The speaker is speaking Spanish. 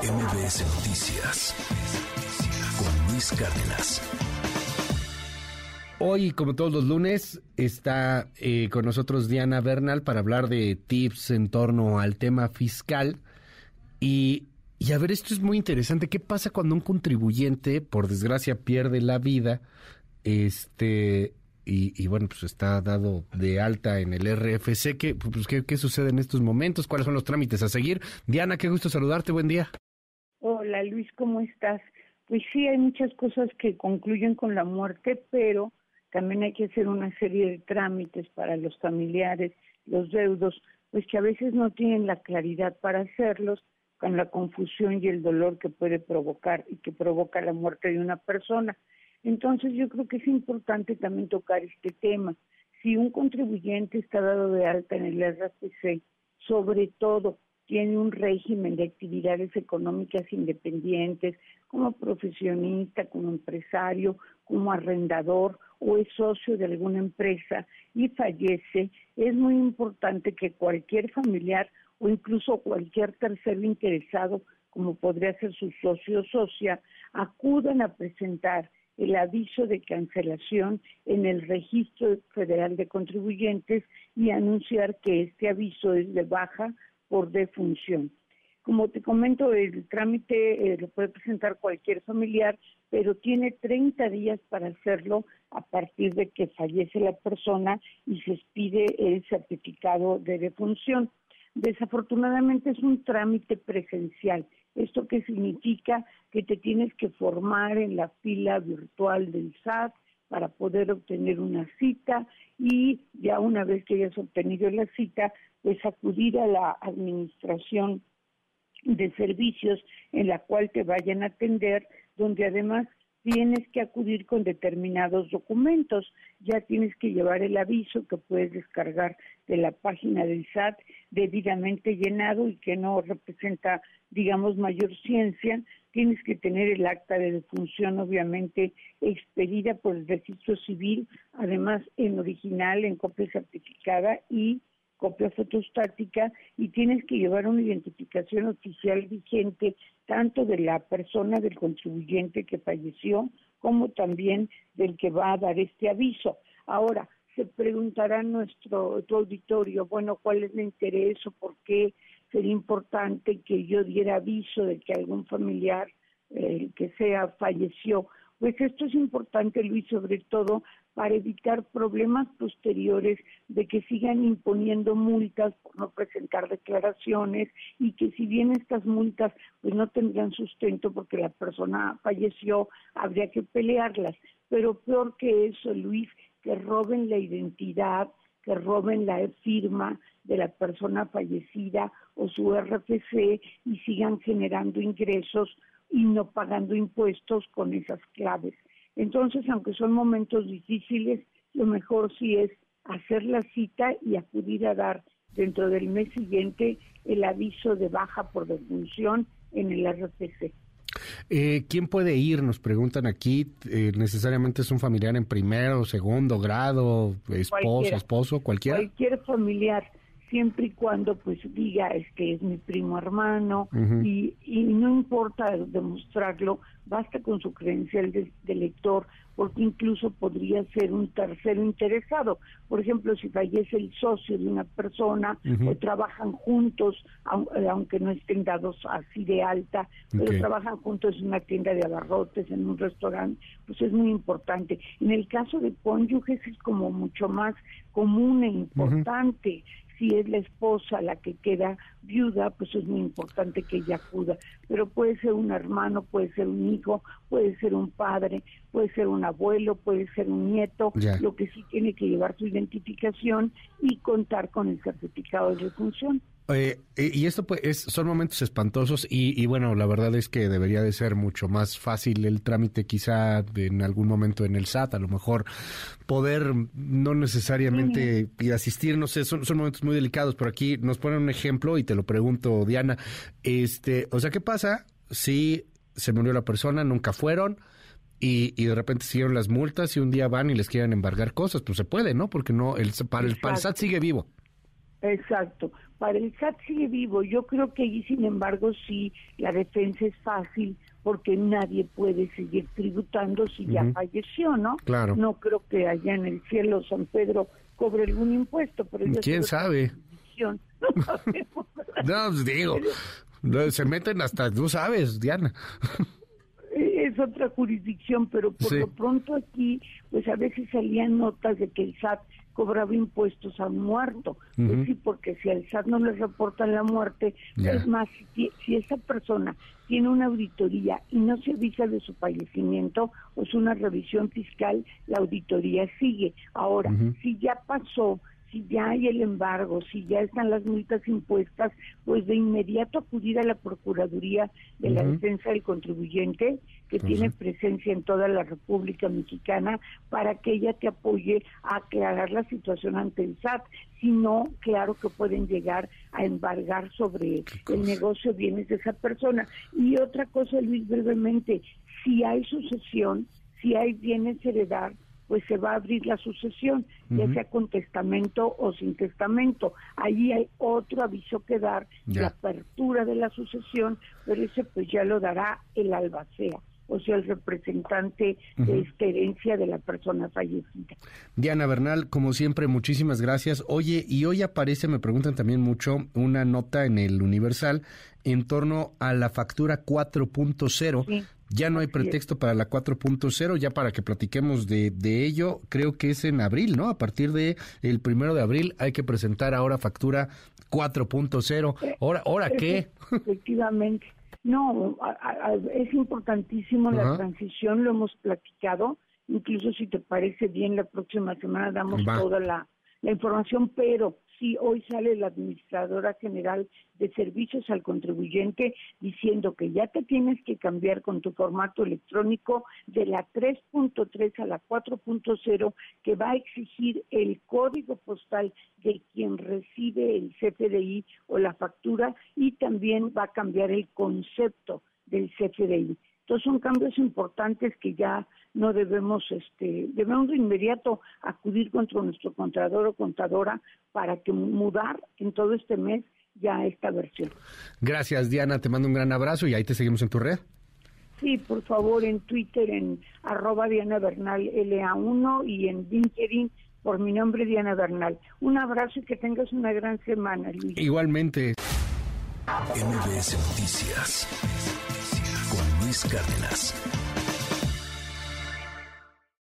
MBS Noticias con Luis Cárdenas. Hoy, como todos los lunes, está eh, con nosotros Diana Bernal para hablar de tips en torno al tema fiscal. Y, y a ver, esto es muy interesante. ¿Qué pasa cuando un contribuyente, por desgracia, pierde la vida? Este, y, bueno, pues está dado de alta en el RFC. ¿Qué, pues, ¿qué, ¿qué, sucede en estos momentos? ¿Cuáles son los trámites a seguir? Diana, qué gusto saludarte, buen día. Hola Luis, ¿cómo estás? Pues sí, hay muchas cosas que concluyen con la muerte, pero también hay que hacer una serie de trámites para los familiares, los deudos, pues que a veces no tienen la claridad para hacerlos, con la confusión y el dolor que puede provocar y que provoca la muerte de una persona. Entonces yo creo que es importante también tocar este tema. Si un contribuyente está dado de alta en el RPC, sobre todo tiene un régimen de actividades económicas independientes, como profesionista, como empresario, como arrendador o es socio de alguna empresa y fallece, es muy importante que cualquier familiar o incluso cualquier tercero interesado, como podría ser su socio o socia, acudan a presentar el aviso de cancelación en el Registro Federal de Contribuyentes y anunciar que este aviso es de baja por defunción. Como te comento, el trámite eh, lo puede presentar cualquier familiar, pero tiene 30 días para hacerlo a partir de que fallece la persona y se expide el certificado de defunción. Desafortunadamente es un trámite presencial ¿Esto qué significa? Que te tienes que formar en la fila virtual del SAT para poder obtener una cita y ya una vez que hayas obtenido la cita, pues acudir a la administración de servicios en la cual te vayan a atender, donde además tienes que acudir con determinados documentos. Ya tienes que llevar el aviso que puedes descargar de la página del SAT debidamente llenado y que no representa, digamos, mayor ciencia. Tienes que tener el acta de defunción, obviamente, expedida por el registro civil, además en original, en copia certificada y copia fotostática y tienes que llevar una identificación oficial vigente tanto de la persona del contribuyente que falleció como también del que va a dar este aviso. Ahora, se preguntará nuestro auditorio, bueno, ¿cuál es el interés o por qué sería importante que yo diera aviso de que algún familiar eh, que sea falleció? Pues esto es importante, Luis, sobre todo para evitar problemas posteriores de que sigan imponiendo multas por no presentar declaraciones y que si bien estas multas pues no tendrían sustento porque la persona falleció, habría que pelearlas. Pero peor que eso, Luis, que roben la identidad, que roben la firma de la persona fallecida o su RFC y sigan generando ingresos y no pagando impuestos con esas claves. Entonces, aunque son momentos difíciles, lo mejor sí es hacer la cita y acudir a dar dentro del mes siguiente el aviso de baja por defunción en el RPC. Eh, ¿Quién puede ir? Nos preguntan aquí. Eh, ¿Necesariamente es un familiar en primero, segundo grado, esposo, esposo, cualquiera? Cualquier familiar siempre y cuando pues diga es que es mi primo hermano y, y, no importa demostrarlo, basta con su credencial de, lector porque incluso podría ser un tercero interesado. Por ejemplo, si fallece el socio de una persona o trabajan juntos, eh, aunque no estén dados así de alta, pero trabajan juntos en una tienda de abarrotes, en un restaurante, pues es muy importante. En el caso de cónyuges es como mucho más común e importante si es la esposa la que queda viuda, pues es muy importante que ella acuda. Pero puede ser un hermano, puede ser un hijo, puede ser un padre, puede ser un abuelo, puede ser un nieto. Lo que sí tiene que llevar su identificación y contar con el certificado de defunción. Eh, y esto pues es, son momentos espantosos y, bueno, la verdad es que debería de ser mucho más fácil el trámite quizá en algún momento en el SAT, a lo mejor poder no necesariamente asistir, no sé, son, son momentos muy delicados, pero aquí nos ponen un ejemplo y te lo pregunto, Diana, este, o sea, ¿qué pasa si se murió la persona, nunca fueron? Y, y, de repente siguieron las multas y un día van y les quieren embargar cosas, pues se puede, ¿no? Porque no, el, para, el, para el SAT sigue vivo. Exacto. Para el SAT sigue vivo. Yo creo que ahí, sin embargo, sí, la defensa es fácil porque nadie puede seguir tributando si ya falleció, ¿no? Claro. No creo que allá en el cielo San Pedro cobre algún impuesto, pero ¿Quién sabe? No, pues digo, se meten hasta, tú sabes, Diana. Es otra jurisdicción, pero por lo pronto aquí, pues a veces salían notas de que el SAT cobraba impuestos a muerto. Pues sí, porque si al SAT no le reportan la muerte, es más, si, si, esa persona tiene una auditoría y no se avisa de su fallecimiento o es una revisión fiscal, la auditoría sigue. Ahora, si ya pasó si ya hay el embargo, si ya están las multas impuestas, pues de inmediato acudir a la Procuraduría de la Defensa del Contribuyente, que tiene presencia en toda la República Mexicana, para que ella te apoye a aclarar la situación ante el SAT. Si no, claro que pueden llegar a embargar sobre el negocio bienes de esa persona. Y otra cosa, Luis, brevemente, si hay sucesión, si hay bienes heredar, pues se va a abrir la sucesión, ya sea con testamento o sin testamento. Allí hay otro aviso que dar, la apertura de la sucesión, pero ese pues ya lo dará el albacea o sea, el representante de esta herencia de la persona fallecida. Diana Bernal, como siempre, muchísimas gracias. Oye, y hoy aparece, me preguntan también mucho, una nota en el Universal en torno a la factura 4.0. Ya no hay pretexto para la 4.0, ya para que platiquemos de, de, ello, creo que es en abril, ¿no? A partir de el primero de abril hay que presentar ahora factura 4.0. Eh, ¿Ahora, ¿Ahora qué? Efectivamente. No, es importantísimo la transición, lo hemos platicado. Incluso si te parece bien, la próxima semana damos toda la, la información, pero sí hoy sale la administradora general de servicios al contribuyente diciendo que ya te tienes que cambiar con tu formato electrónico de la 3.3 a la 4.0 que va a exigir el código postal de quien recibe el CFDI o la factura y también va a cambiar el concepto del CFDI. Entonces son cambios importantes que ya no debemos, este, debemos de inmediato acudir contra nuestro contador o contadora para que mudar en todo este mes ya esta versión. Gracias Diana, te mando un gran abrazo y ahí te seguimos en tu red. Sí, por favor, en Twitter en arroba Diana Bernal LA1 y en LinkedIn por mi nombre Diana Bernal. Un abrazo y que tengas una gran semana, Luis. Igualmente. MBS Noticias con Luis Cárdenas.